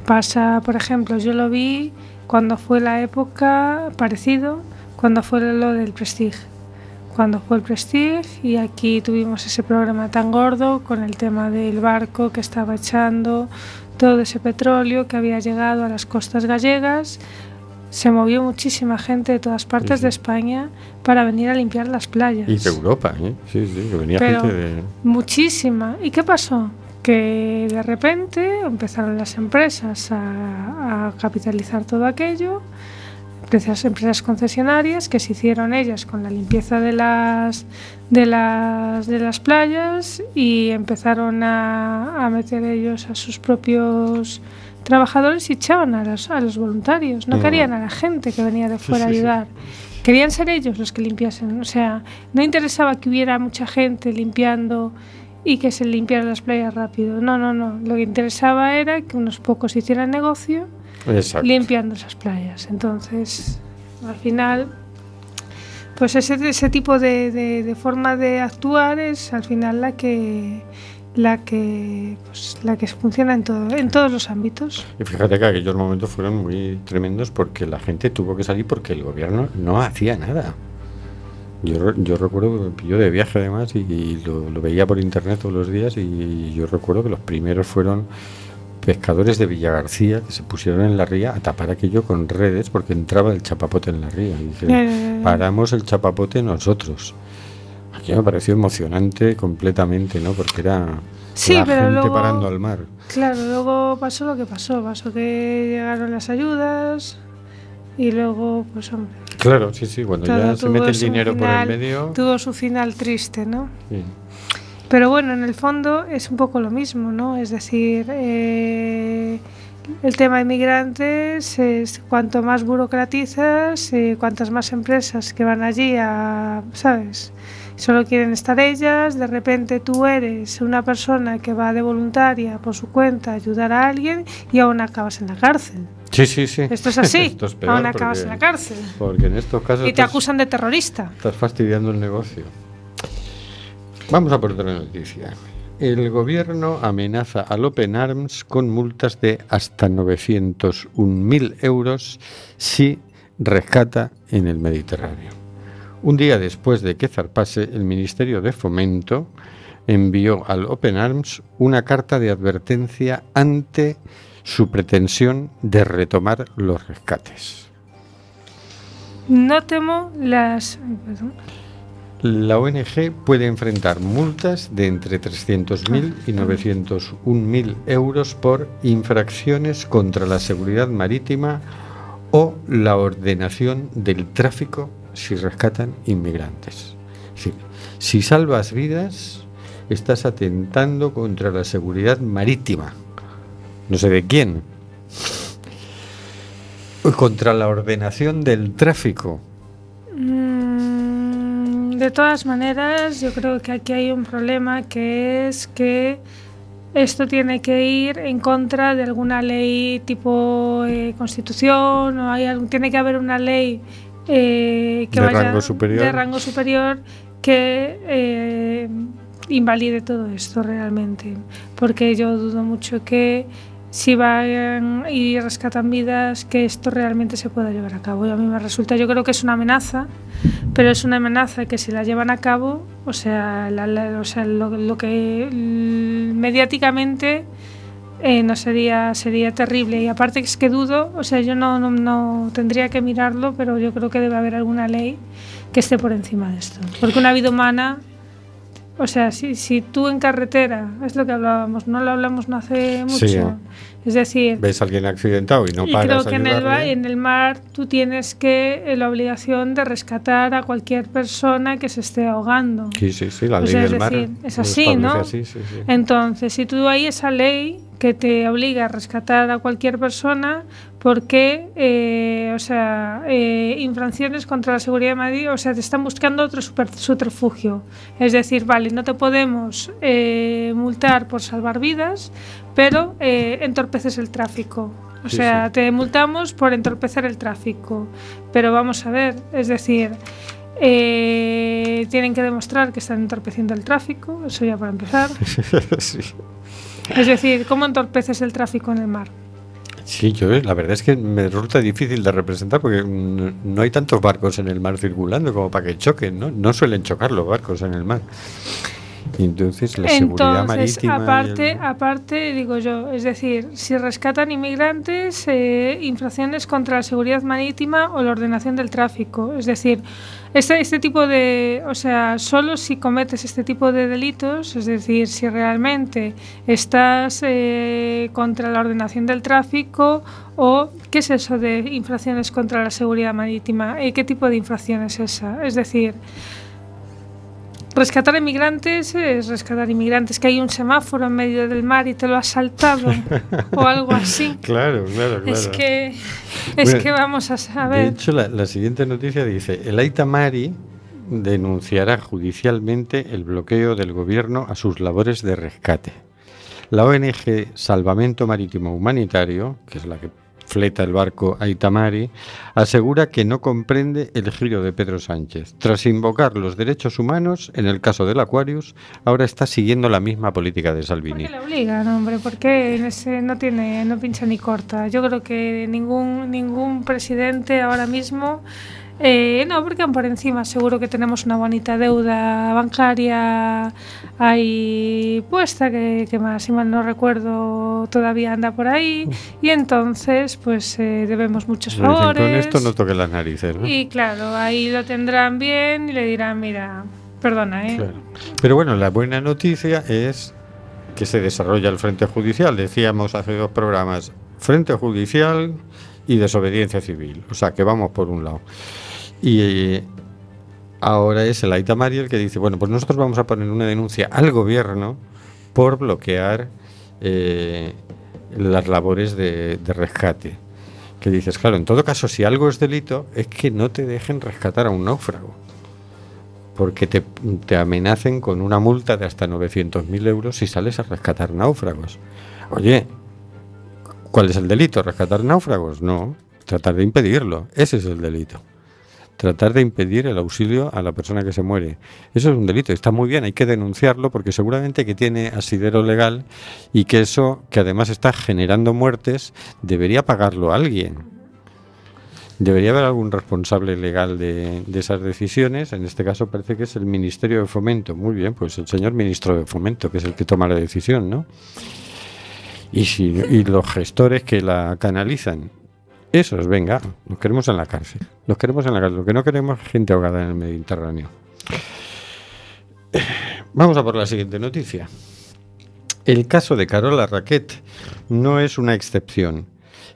Pasa, por ejemplo, yo lo vi cuando fue la época parecido, cuando fue lo del Prestige. Cuando fue el Prestige y aquí tuvimos ese programa tan gordo con el tema del barco que estaba echando todo ese petróleo que había llegado a las costas gallegas. Se movió muchísima gente de todas partes sí. de España para venir a limpiar las playas. Y de Europa, ¿eh? Sí, sí, que venía Pero- gente de... Muchísima. ¿Y qué pasó? Que de repente empezaron las empresas a, a capitalizar todo aquello, empresas, empresas concesionarias que se hicieron ellas con la limpieza de las, de las, de las playas y empezaron a, a meter ellos a sus propios trabajadores y echaban a los, a los voluntarios, no querían a la gente que venía de fuera sí, a sí. ayudar. Querían ser ellos los que limpiasen. O sea, no interesaba que hubiera mucha gente limpiando y que se limpiaran las playas rápido. No, no, no. Lo que interesaba era que unos pocos hicieran negocio Exacto. limpiando esas playas. Entonces, al final, pues ese, ese tipo de, de- de forma de actuar es al final la que la que pues, la que funciona en todo en todos los ámbitos. Y fíjate que aquellos momentos fueron muy tremendos porque la gente tuvo que salir porque el gobierno no hacía nada. Yo, yo recuerdo, yo de viaje además y, y lo, lo veía por internet todos los días y yo recuerdo que los primeros fueron pescadores de Villagarcía que se pusieron en la ría a tapar aquello con redes porque entraba el chapapote en la ría. Y dijeron, paramos el chapapote nosotros. Aquí me pareció emocionante completamente, ¿no? Porque era Sí, la pero gente luego- parando al mar. Claro, luego pasó lo que pasó, pasó que llegaron las ayudas y luego pues hombre, Claro, sí, sí, cuando todo ya se mete el dinero por el medio. tuvo su final triste, ¿no? sí. Pero bueno, en el fondo es un poco lo mismo, ¿no? Es decir, eh, el tema de migrantes es cuanto más burocratizas, eh, cuantas más empresas que van allí a, ¿sabes? Solo quieren estar ellas, de repente tú eres una persona que va de voluntaria por su cuenta a ayudar a alguien y aún acabas en la cárcel. Sí, sí, sí. Esto es así, Esto es peor aún acabas porque- en la cárcel. Porque en estos casos Y te acusan de terrorista. estás fastidiando el negocio. Vamos a por otra noticia. El gobierno amenaza al Open Arms con multas de hasta 901.000 euros si rescata en el Mediterráneo. Un día después de que zarpase, el Ministerio de Fomento envió al Open Arms una carta de advertencia ante su pretensión de retomar los rescates. No temo las... perdón. La ONG puede enfrentar multas de entre 300.000 y 901.000 euros por infracciones contra la seguridad marítima o la ordenación del tráfico si rescatan inmigrantes. Si salvas vidas, estás atentando contra la seguridad marítima. No sé de quién. Contra la ordenación del tráfico. Mm, De todas maneras, yo creo que aquí hay un problema que es que esto tiene que ir en contra de alguna ley tipo eh, constitución o hay tiene que haber una ley eh, que De vaya rango superior. de rango superior que eh, invalide todo esto realmente, porque yo dudo mucho que si van y rescatan vidas, que esto realmente se pueda llevar a cabo. Y a mí me resulta, yo creo que es una amenaza, pero es una amenaza que si la llevan a cabo, o sea, la- la- o sea lo, lo que mediáticamente eh, no sería sería terrible. Y aparte es que dudo, o sea, yo no, no, no tendría que mirarlo, pero yo creo que debe haber alguna ley que esté por encima de esto. Porque una vida humana, o sea, si, si tú en carretera, es lo que hablábamos, no lo hablamos no hace mucho. Sí. Es decir, ves a alguien accidentado y no y paras creo a que en el, en mar tú tienes que eh, la obligación de rescatar a cualquier persona que se esté ahogando. Sí, sí, sí, la O ley sea, es del mar. decir, es así, ¿no? así, sí, sí. Entonces, si tú hay esa ley que te obliga a rescatar a cualquier persona, ¿por qué, eh, o sea, eh, infracciones contra la seguridad de Madrid, o sea, te están buscando otro super- subterfugio? Es decir, vale, no te podemos eh, multar por salvar vidas, pero eh, entorpeces el tráfico. O Sí, sea, sí. te multamos por entorpecer el tráfico. Pero vamos a ver, es decir, eh, tienen que demostrar que están entorpeciendo el tráfico, eso ya para empezar. sí. Es decir, ¿cómo entorpeces el tráfico en el mar? Sí, yo la verdad es que me resulta difícil de representar porque no hay tantos barcos en el mar circulando como para que choquen, ¿no? No suelen chocar los barcos en el mar. Y entonces la seguridad Entonces, marítima. y aparte, el- aparte, digo yo, es decir, si rescatan inmigrantes, eh, infracciones contra la seguridad marítima o la ordenación del tráfico. Es decir, este, este tipo de, o sea, solo si cometes este tipo de delitos, es decir, si realmente estás eh, contra la ordenación del tráfico o qué es eso de infracciones contra la seguridad marítima, Eh, qué tipo de infracción es esa. Es decir, Rescatar inmigrantes es rescatar inmigrantes, que hay un semáforo en medio del mar y te lo has saltado o algo así. Claro, claro, claro. Es que, es Bueno, que vamos a De saber. hecho, la, la siguiente noticia dice, el Aitamari denunciará judicialmente el bloqueo del gobierno a sus labores de rescate. La ONG Salvamento Marítimo Humanitario, que es la que fleta el barco Aitamari, asegura que no comprende el giro de Pedro Sánchez. Tras invocar los derechos humanos, en el caso del Aquarius, ahora está siguiendo la misma política de ¿Por Salvini. qué le obligan, hombre? Porque no tiene, no pincha ni corta. Yo creo que ningún ningún presidente ahora mismo, eh, no, porque por encima seguro que tenemos una bonita deuda bancaria ahí puesta, que, que más, si mal no recuerdo, todavía anda por ahí, y entonces pues eh, debemos muchos dicen, favores. Con esto no toque las narices, ¿no? Y claro, ahí lo tendrán bien y le dirán, mira, perdona, ¿eh? Claro. Pero bueno, la buena noticia es que se desarrolla el frente judicial. Decíamos hace dos programas, frente judicial y desobediencia civil. O sea, que vamos por un lado. Y eh, ahora es el Aitamari el que dice, bueno, pues nosotros vamos a poner una denuncia al gobierno por bloquear eh, las labores de, de rescate. Que dices, claro, en todo caso, si algo es delito, es que no te dejen rescatar a un náufrago porque te, te amenacen con una multa de hasta 900.000 euros si sales a rescatar náufragos. Oye, ¿cuál es el delito? ¿Rescatar náufragos? No, tratar de impedirlo. Ese es el delito. Tratar de impedir el auxilio a la persona que se muere. Eso es un delito. Está muy bien, hay que denunciarlo porque seguramente que tiene asidero legal y que eso, que además está generando muertes, debería pagarlo alguien. Debería haber algún responsable legal de, esas decisiones. En este caso parece que es el Ministerio de Fomento. Muy bien, pues el señor ministro de Fomento, que es el que toma la decisión, ¿no? Y, si, y los gestores que la canalizan. Esos, venga, los queremos en la cárcel. Los queremos en la cárcel. Lo que no queremos es gente ahogada en el Mediterráneo. Vamos a por la siguiente noticia. El caso de Carola Raquet no es una excepción.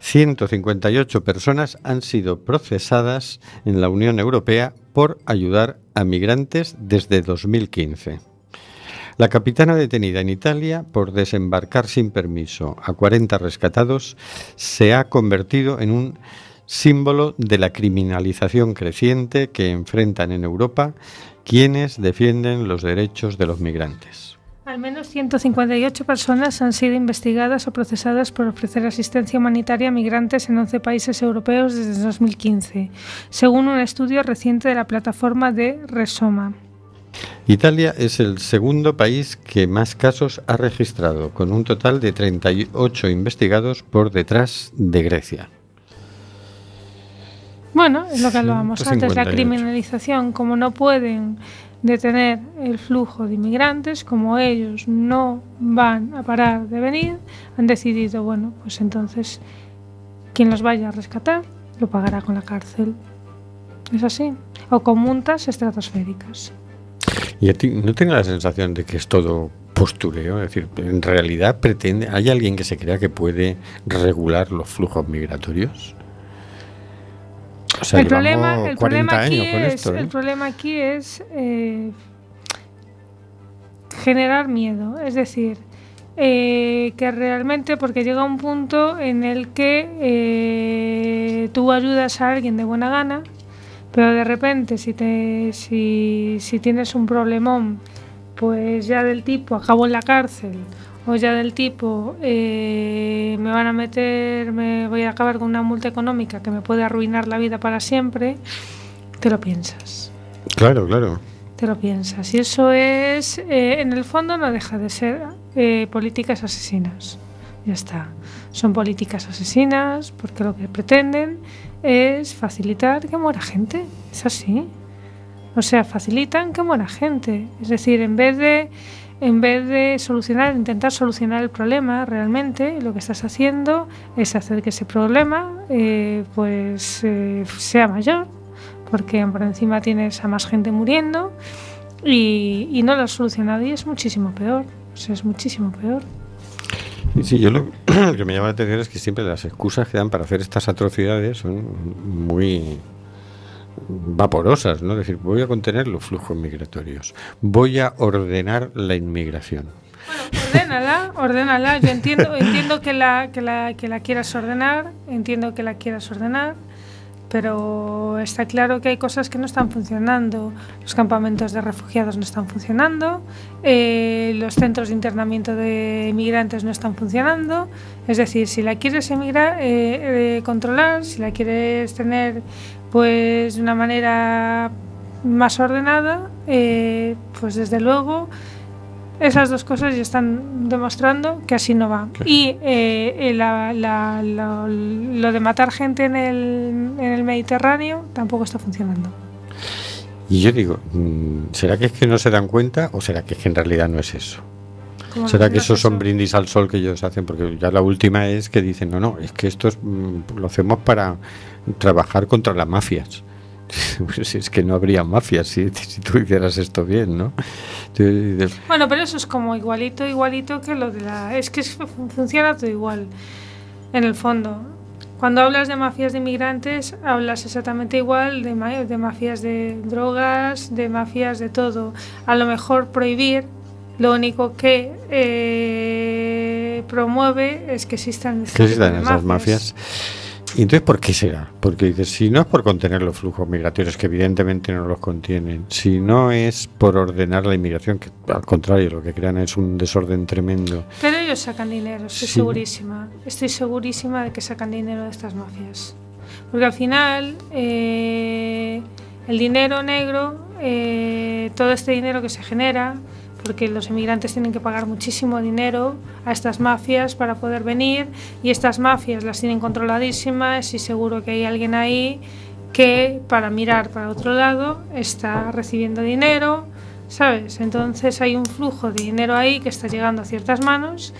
158 personas han sido procesadas en la Unión Europea por ayudar a migrantes desde 2015. La capitana detenida en Italia por desembarcar sin permiso a 40 rescatados se ha convertido en un símbolo de la criminalización creciente que enfrentan en Europa quienes defienden los derechos de los migrantes. Al menos 158 personas han sido investigadas o procesadas por ofrecer asistencia humanitaria a migrantes en 11 países europeos desde 2015, según un estudio reciente de la plataforma de Resoma. Italia es el segundo país que más casos ha registrado, con un total de 38 investigados por detrás de Grecia. Bueno, es lo que hablábamos antes, la 158. criminalización, como no pueden detener el flujo de inmigrantes, como ellos no van a parar de venir, han decidido, bueno, pues entonces quien los vaya a rescatar lo pagará con la cárcel. Es así. O con multas estratosféricas. ¿Y a ti no tienes la sensación de que es todo postureo? Es decir, en realidad pretende, ¿hay alguien que se crea que puede regular los flujos migratorios? O sea, el, llevamos problema, el 40 problema aquí años con es, esto, ¿eh? el problema aquí es eh, generar miedo, es decir, eh, que realmente, porque llega un punto en el que eh, tú ayudas a alguien de buena gana, pero de repente si, te, si, si tienes un problemón, pues ya del tipo acabo en la cárcel o ya del tipo eh, me van a meter, me voy a acabar con una multa económica que me puede arruinar la vida para siempre, te lo piensas. Claro, claro. Te lo piensas. Y eso es, eh, en el fondo, no deja de ser eh, políticas asesinas. Ya está. Son políticas asesinas porque lo que pretenden es facilitar que muera gente. Es así. O sea, facilitan que muera gente. Es decir, en vez de en vez de solucionar, intentar solucionar el problema realmente, lo que estás haciendo es hacer que ese problema eh, pues eh, sea mayor, porque por encima tienes a más gente muriendo y, y no lo has solucionado y es muchísimo peor. Es muchísimo peor. Sí, yo lo que me llama la atención es que siempre las excusas que dan para hacer estas atrocidades son muy, vaporosas, ¿no? Es decir, voy a contener los flujos migratorios, voy a ordenar la inmigración. Bueno, ordénala, ordénala. Yo entiendo, entiendo que la, que la, que la quieras ordenar, entiendo que la quieras ordenar, pero está claro que hay cosas que no están funcionando. Los campamentos de refugiados no están funcionando, eh, los centros de internamiento de inmigrantes no están funcionando. Es decir, si la quieres emigra- eh, eh, controlar, si la quieres tener pues de una manera más ordenada, pues desde luego esas dos cosas ya están demostrando que así no va. Y eh, eh, la- la- la- lo de matar gente en el, en el Mediterráneo tampoco está funcionando. Y yo digo, mm, ¿será que es que no se dan cuenta o será que es que en realidad no es eso? ¿Cómo ¿Será que es esos son brindis al sol que ellos hacen? Porque ya la última es que dicen, no, no, es que esto es, mm, lo hacemos para trabajar contra las mafias. Pues es que no habría mafias si, si tú hicieras esto bien, ¿no? Bueno, pero eso es como igualito, igualito que lo de la... Es que funciona todo igual, en el fondo. Cuando hablas de mafias de inmigrantes, hablas exactamente igual de, ma- de mafias de drogas, de mafias de todo. A lo mejor prohibir, lo único que eh, promueve es que existan, este ¿Qué tipo necesitan de esas mafias? ¿Y entonces por qué será? Porque dices, si no es por contener los flujos migratorios, que evidentemente no los contienen, si no es por ordenar la inmigración, que al contrario, lo que crean es un desorden tremendo. Pero ellos sacan dinero, estoy Sí. segurísima. Estoy segurísima de que sacan dinero de estas mafias. Porque al final, eh, el dinero negro, eh, todo este dinero que se genera, porque los inmigrantes tienen que pagar muchísimo dinero a estas mafias para poder venir, y estas mafias las tienen controladísimas, y seguro que hay alguien ahí que para mirar para otro lado está recibiendo dinero, ¿sabes? Entonces hay un flujo de dinero ahí que está llegando a ciertas manos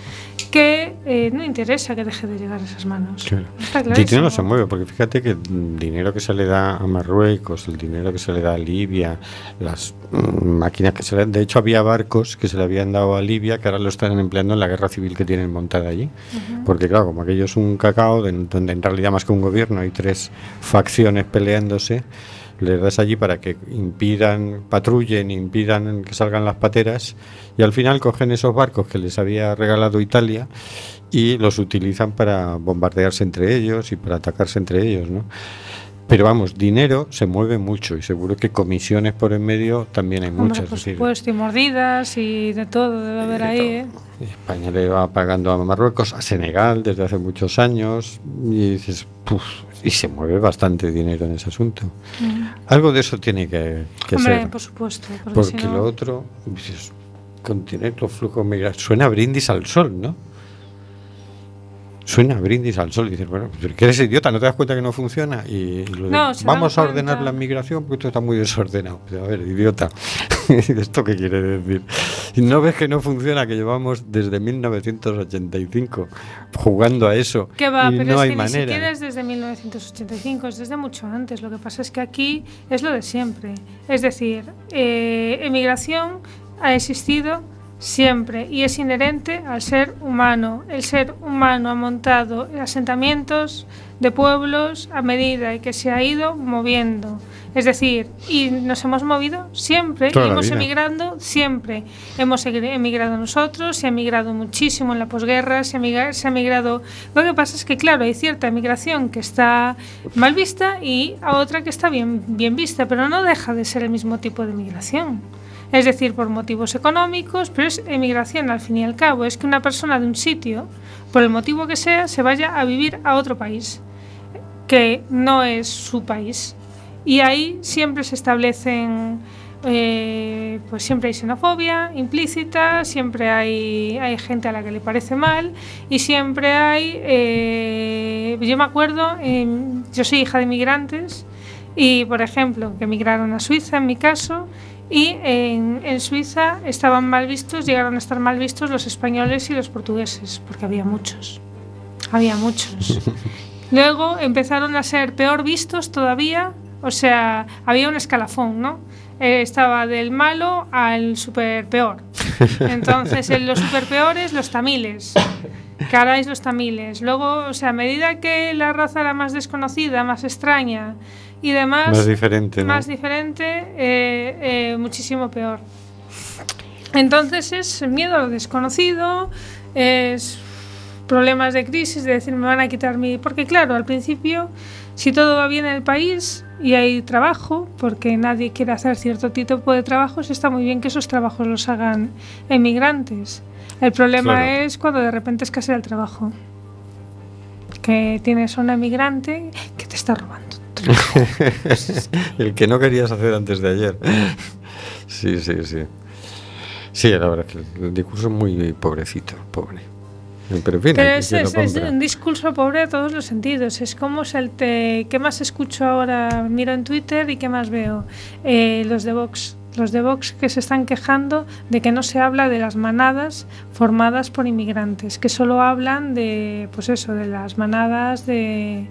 que eh, no interesa que deje de llegar a esas manos. Claro. Está El dinero clarísimo. se mueve, porque fíjate que el dinero que se le da a Marruecos, el dinero que se le da a Libia, las mm, máquinas que se le de hecho había barcos que se le habían dado a Libia que ahora lo están empleando en la guerra civil que tienen montada allí. Porque claro, como aquello es un cacao, de- donde en realidad más que un gobierno hay tres facciones peleándose, les das allí para que impidan, patrullen, impidan que salgan las pateras y al final cogen esos barcos que les había regalado Italia y los utilizan para bombardearse entre ellos y para atacarse entre ellos, ¿no? Pero vamos, dinero se mueve mucho y seguro que comisiones por en medio también hay Hombre, muchas. por decir, supuesto, y mordidas y de todo debe haber de ahí. ¿eh? España le va pagando a Marruecos, a Senegal desde hace muchos años y dices, "Puf", y se mueve bastante dinero en ese asunto. Algo de eso tiene que, que Hombre, ser. por supuesto. Porque, Porque si no- lo otro, contener los flujos migratorios, suena a brindis al sol, ¿no? Suena a brindis al sol. Y dices, bueno, que eres idiota, ¿no te das cuenta que no funciona? Y, y lo No, vamos a ordenar cuenta. la migración porque esto está muy desordenado. Pero, a ver, idiota, ¿esto qué quiere decir? Y no ves que no funciona, que llevamos desde 1985 jugando a eso. Que va, y pero no es hay que manera. ni siquiera es desde 1985, es desde mucho antes. Lo que pasa es que aquí es lo de siempre. Es decir, eh, emigración ha existido siempre y es inherente al ser humano. El ser humano ha montado asentamientos de pueblos a medida que se ha ido moviendo. Es decir, y nos hemos movido siempre, y hemos vida. emigrando siempre. Hemos emigrado nosotros, se ha emigrado muchísimo en la posguerra, se ha, emigra- se ha emigrado... Lo que pasa es que, claro, hay cierta emigración que está mal vista y a otra que está bien, bien vista, pero no deja de ser el mismo tipo de migración. Es decir, por motivos económicos, pero es emigración al fin y al cabo. Es que una persona de un sitio, por el motivo que sea, se vaya a vivir a otro país, que no es su país. Y ahí siempre se establecen, eh, pues siempre hay xenofobia implícita, siempre hay, hay gente a la que le parece mal y siempre hay, eh, yo me acuerdo, em, yo soy hija de inmigrantes y, por ejemplo, que emigraron a Suiza, en mi caso, y en, en Suiza estaban mal vistos, llegaron a estar mal vistos los españoles y los portugueses, porque había muchos, había muchos. Luego empezaron a ser peor vistos todavía, o sea, había un escalafón, ¿no? Eh, estaba del malo al super peor. Entonces, en los super peores, los tamiles. Caráis los tamiles. Luego, o sea, a medida que la raza era más desconocida, más extraña y demás. Más diferente, ¿no? Más diferente, eh, eh, muchísimo peor. Entonces es miedo a lo desconocido, es problemas de crisis, de decir me van a quitar mi... Porque claro, al principio, si todo va bien en el país y hay trabajo, porque nadie quiere hacer cierto tipo de trabajos, está muy bien que esos trabajos los hagan emigrantes. El problema Claro. es cuando de repente escasea el trabajo. Que tienes a una emigrante que te está robando. El que no querías hacer antes de ayer. Sí, sí, sí. Sí, la verdad es que el discurso es muy pobrecito, pobre. Pero en fin, Pero es, es- es un discurso pobre a todos los sentidos. Es como el te, ¿Qué más escucho ahora? Miro en Twitter y ¿qué más veo? Eh, los de Vox. Los de Vox que se están quejando de que no se habla de las manadas formadas por inmigrantes, que solo hablan de, pues eso, de las manadas de,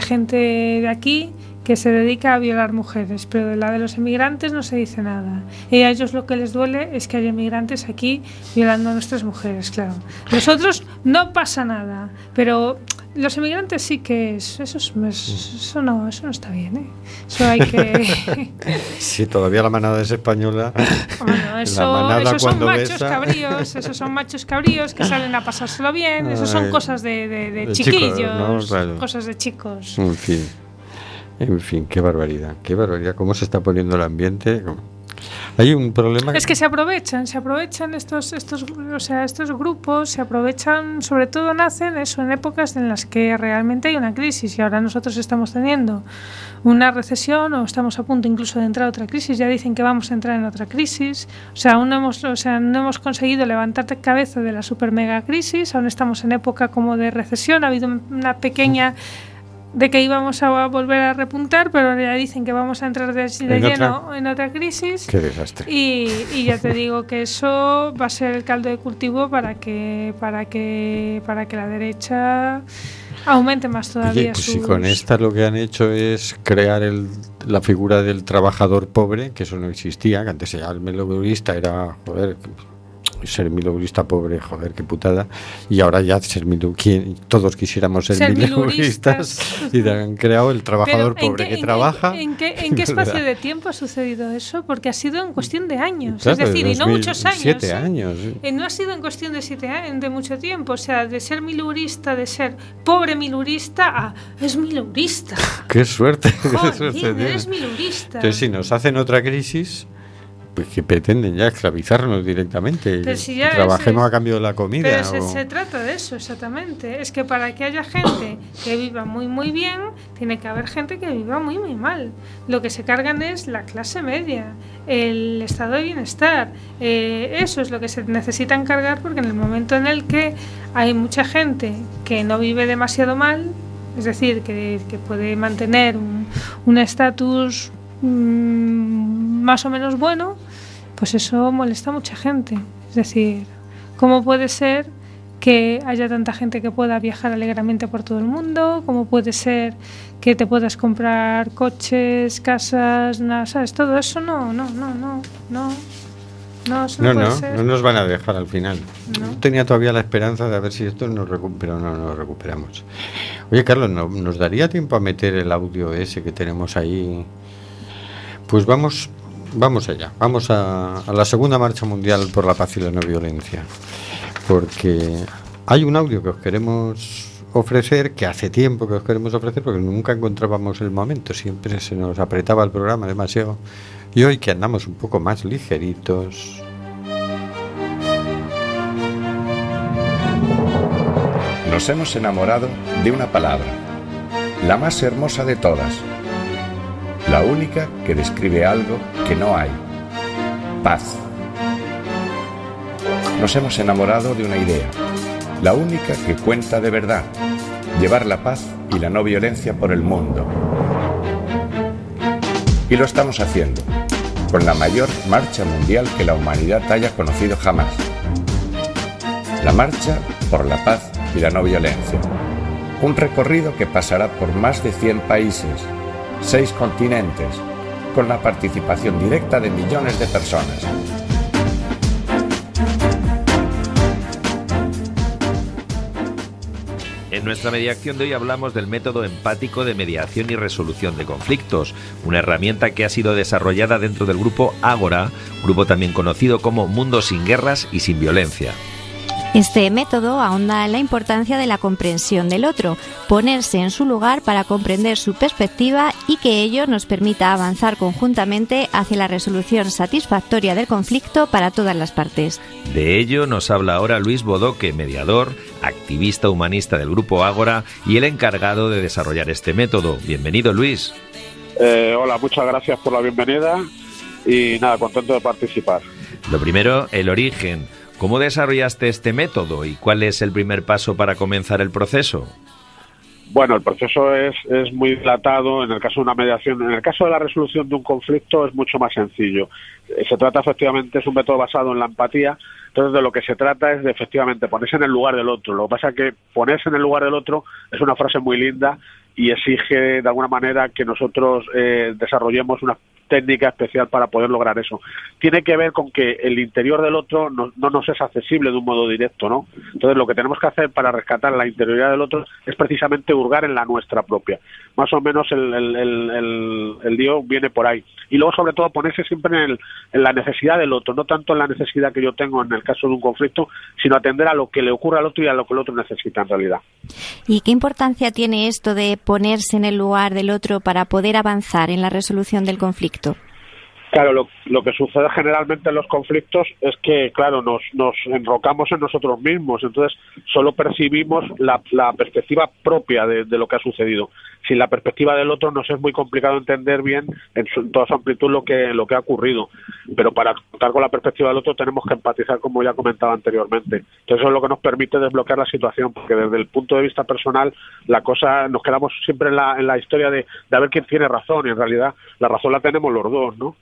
gente de aquí que se dedica a violar mujeres, pero de la de los inmigrantes no se dice nada. Y a ellos lo que les duele es que haya inmigrantes aquí violando a nuestras mujeres, claro. Los otros no pasa nada, pero los inmigrantes sí que es, eso, es- es- eso no, eso no está bien, ¿eh? Eso hay que Sí, todavía la manada es española. Bueno, eso, esos son machos besa. cabríos, esos son machos cabríos que salen a pasárselo bien, esos son cosas de, de- de chiquillos, ¿no? Claro. cosas de chicos. En fin. En fin, qué barbaridad, qué barbaridad. ¿Cómo se está poniendo el ambiente? Hay un problema. Es que se aprovechan, se aprovechan estos, estos, o sea, estos grupos, se aprovechan, sobre todo nacen eso en épocas en las que realmente hay una crisis y ahora nosotros estamos teniendo una recesión o estamos a punto incluso de entrar a otra crisis, ya dicen que vamos a entrar en otra crisis, o sea, aún no hemos, o sea, no hemos conseguido levantar cabeza de la super mega crisis, aún estamos en época como de recesión, ha habido una pequeña de que íbamos a volver a repuntar, pero ya dicen que vamos a entrar de, de ¿En lleno otra? en otra crisis. Qué desastre. Y, y ya te digo que eso va a ser el caldo de cultivo para que para que para que la derecha aumente más todavía Oye, pues si con esta lo que han hecho es crear el- la figura del trabajador pobre, que eso no existía, que antes ya el mileurista era, joder, ser mileurista pobre, joder, qué putada, y ahora ya ser quien- todos quisiéramos ser, Ser mileuristas y han creado el trabajador Pero, ¿en pobre qué- que en qué- trabaja. ¿en qué, en qué espacio de tiempo ha sucedido eso? Porque ha sido en cuestión de años. Claro, es decir, y no muchos años. Siete ¿eh? años. Eh, no ha sido en cuestión de siete años, de mucho tiempo. O sea, de ser milurista, de ser pobre milurista a es milurista. Qué suerte. qué suerte Joder, eres milurista. Entonces, si nos hacen otra crisis, pues que pretenden ya esclavizarnos directamente. Pero si ya trabajemos es- a cambio de la comida. Pero se, o- se trata de eso, exactamente. Es que para que haya gente que viva muy, muy bien, tiene que haber gente que viva muy, muy mal. Lo que se cargan es la clase media, el estado de bienestar. Eh, eso es lo que se necesitan cargar porque en el momento en el que hay mucha gente que no vive demasiado mal, es decir, que, que puede mantener un un estatus mm, más o menos bueno, pues eso molesta a mucha gente. Es decir, ¿cómo puede ser que haya tanta gente que pueda viajar alegremente por todo el mundo? ¿Cómo puede ser que te puedas comprar coches, casas, nada, ¿sabes? Todo eso no, no, no, no, no. No, eso no, No, no, nos van a dejar al final. No. Tenía todavía la esperanza de a ver si esto nos recupera, no nos recuperamos. Oye, Carlos, ¿no- ¿nos daría tiempo a meter el audio ese que tenemos ahí? Pues vamos, vamos allá. Vamos a, la segunda marcha mundial por la paz y la no violencia. Porque hay un audio que os queremos ofrecer, que hace tiempo que os queremos ofrecer, porque nunca encontrábamos el momento, siempre se nos apretaba el programa demasiado. Y hoy que andamos un poco más ligeritos, Nos hemos enamorado de una palabra, la más hermosa de todas, la única que describe algo que no hay, paz. Nos hemos enamorado de una idea, la única que cuenta de verdad, llevar la paz y la no violencia por el mundo. Y lo estamos haciendo, con la mayor marcha mundial que la humanidad haya conocido jamás. La marcha por la paz y la no violencia. Un recorrido que pasará por más de 100 países, seis continentes, con la participación directa de millones de personas. En nuestra mediación de hoy hablamos del método empático de mediación y resolución de conflictos, una herramienta que ha sido desarrollada dentro del grupo Ágora, grupo también conocido como Mundo sin Guerras y sin Violencia. Este método ahonda en la importancia de la comprensión del otro, ponerse en su lugar para comprender su perspectiva y que ello nos permita avanzar conjuntamente hacia la resolución satisfactoria del conflicto para todas las partes. De ello nos habla ahora Luis Bodoque, mediador, activista humanista del Grupo Ágora y el encargado de desarrollar este método. Bienvenido Luis. Eh, hola, muchas gracias por la bienvenida y nada, contento de participar. Lo primero, el origen. ¿Cómo desarrollaste este método y cuál es el primer paso para comenzar el proceso? Bueno, el proceso es, es muy dilatado en el caso de una mediación. En el caso de la resolución de un conflicto es mucho más sencillo. Eh, se trata efectivamente, es un método basado en la empatía. Entonces, de lo que se trata es de efectivamente ponerse en el lugar del otro. Lo que pasa es que ponerse en el lugar del otro es una frase muy linda y exige de alguna manera que nosotros eh, desarrollemos una técnica especial para poder lograr eso. Tiene que ver con que el interior del otro no, no, nos es accesible de un modo directo, ¿no? Entonces lo que tenemos que hacer para rescatar la interioridad del otro es precisamente hurgar en la nuestra propia. Más o menos el, el, viene por ahí. Y luego sobre todo ponerse siempre en, en la necesidad del otro, no tanto en la necesidad que yo tengo en el caso de un conflicto, sino atender a lo que le ocurre al otro y a lo que el otro necesita en realidad. ¿Y qué importancia tiene esto de ponerse en el lugar del otro para poder avanzar en la resolución del conflicto? Claro, lo, lo, que sucede generalmente en los conflictos es que, claro, nos, nos enrocamos en nosotros mismos, entonces solo percibimos la, la perspectiva propia de, lo que ha sucedido. Sin la perspectiva del otro nos es muy complicado entender bien en, su, toda su amplitud lo que, lo que ha ocurrido, pero para contar con la perspectiva del otro tenemos que empatizar, como ya comentaba anteriormente. Entonces eso es lo que nos permite desbloquear la situación, porque desde el punto de vista personal la cosa, nos quedamos siempre en la, en la historia de, de a ver quién tiene razón, y en realidad la razón la tenemos los dos, ¿no?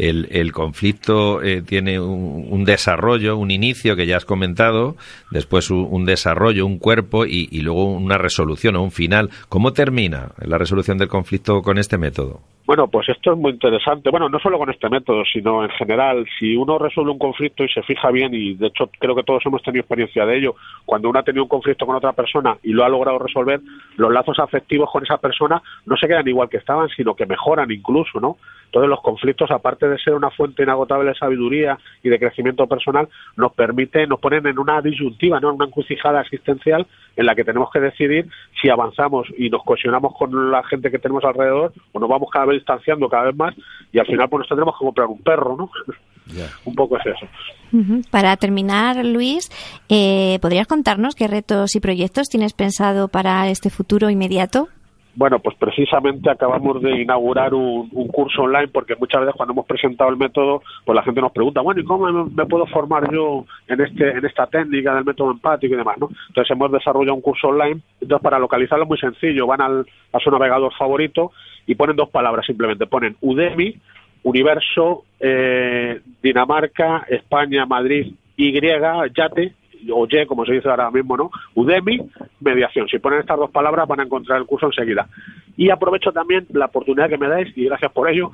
El, el conflicto eh, tiene un, desarrollo, un inicio que ya has comentado, después un, un desarrollo, un cuerpo y, y, luego una resolución o un final. ¿Cómo termina la resolución del conflicto con este método? Bueno, pues esto es muy interesante. Bueno, no solo con este método, sino en general. Si uno resuelve un conflicto y se fija bien, y de hecho creo que todos hemos tenido experiencia de ello, cuando uno ha tenido un conflicto con otra persona y lo ha logrado resolver, los lazos afectivos con esa persona no se quedan igual que estaban, sino que mejoran incluso, ¿no? Entonces los conflictos, aparte de ser una fuente inagotable de sabiduría y de crecimiento personal, nos permiten, nos ponen en una disyuntiva, ¿no? En una encrucijada existencial en la que tenemos que decidir si avanzamos y nos cohesionamos con la gente que tenemos alrededor o nos vamos cada vez distanciando cada vez más y al final pues nos tendremos que comprar un perro, ¿no? Yeah. un poco es eso. Uh -huh. Para terminar, Luis, eh, ¿podrías contarnos qué retos y proyectos tienes pensado para este futuro inmediato? Bueno, pues precisamente acabamos de inaugurar un, curso online porque muchas veces cuando hemos presentado el método, pues la gente nos pregunta, bueno, ¿y cómo me, me, puedo formar yo en este en esta técnica del método empático y demás, ¿no? Entonces hemos desarrollado un curso online, entonces para localizarlo es muy sencillo, van al, a su navegador favorito y ponen dos palabras simplemente, ponen Udemy, Universo, eh, Dinamarca, España, Madrid, Y, Yate, o Y, como se dice ahora mismo, ¿no? Udemy, mediación. Si ponen estas dos palabras van a encontrar el curso enseguida. Y aprovecho también la oportunidad que me dais, y gracias por ello,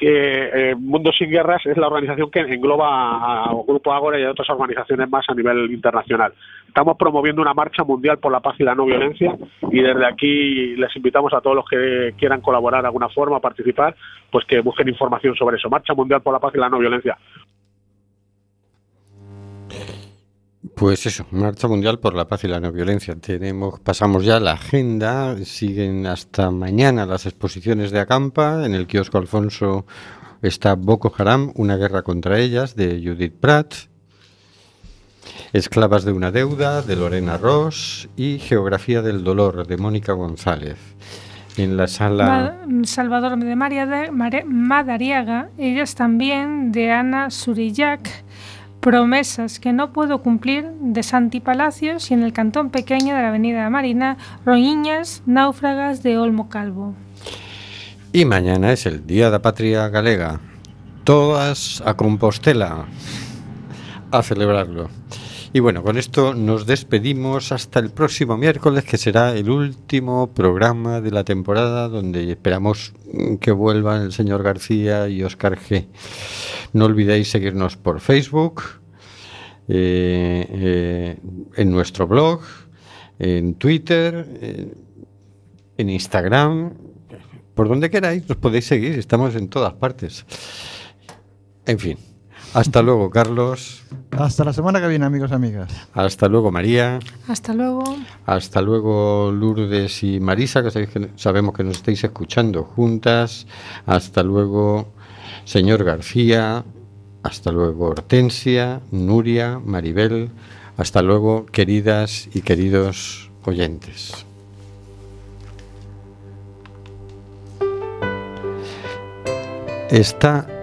que eh, Mundo Sin Guerras es la organización que engloba a, Grupo Ágora y a otras organizaciones más a nivel internacional. Estamos promoviendo una marcha mundial por la paz y la no violencia y desde aquí les invitamos a todos los que quieran colaborar de alguna forma, participar, pues que busquen información sobre eso. Marcha mundial por la paz y la no violencia. Pues eso, Marcha Mundial por la Paz y la No Violencia. Tenemos, pasamos ya la agenda, siguen hasta mañana las exposiciones de Acampa, en el kiosco Alfonso está Boko Haram, una guerra contra ellas, de Judith Pratt, Esclavas de una deuda, de Lorena Ross, y Geografía del Dolor, de Mónica González. En la sala... Salvador de María de Madariaga, ellas también, de Ana Surillac, Promesas que no puedo cumplir de Santi Palacios y en el cantón pequeño de la Avenida Marina, Roñiñas, náufragas de Olmo Calvo. Y mañana es el Día da Patria Galega. Todas a Compostela a celebrarlo. Y bueno, con esto nos despedimos hasta el próximo miércoles, que será el último programa de la temporada, donde esperamos que vuelvan el señor García y Oscar G. No olvidéis seguirnos por Facebook, eh, eh, en nuestro blog, en Twitter, en, en Instagram, por donde queráis, nos podéis seguir, estamos en todas partes. En fin, hasta luego, Carlos. Hasta la semana que viene, amigos y amigas. Hasta luego, María. Hasta luego. Hasta luego, Lourdes y Marisa, que, sabéis que sabemos que nos estáis escuchando juntas. Hasta luego, señor García. Hasta luego, Hortensia, Nuria, Maribel. Hasta luego, queridas y queridos oyentes. Está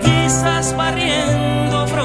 quizás barriendo fronteras.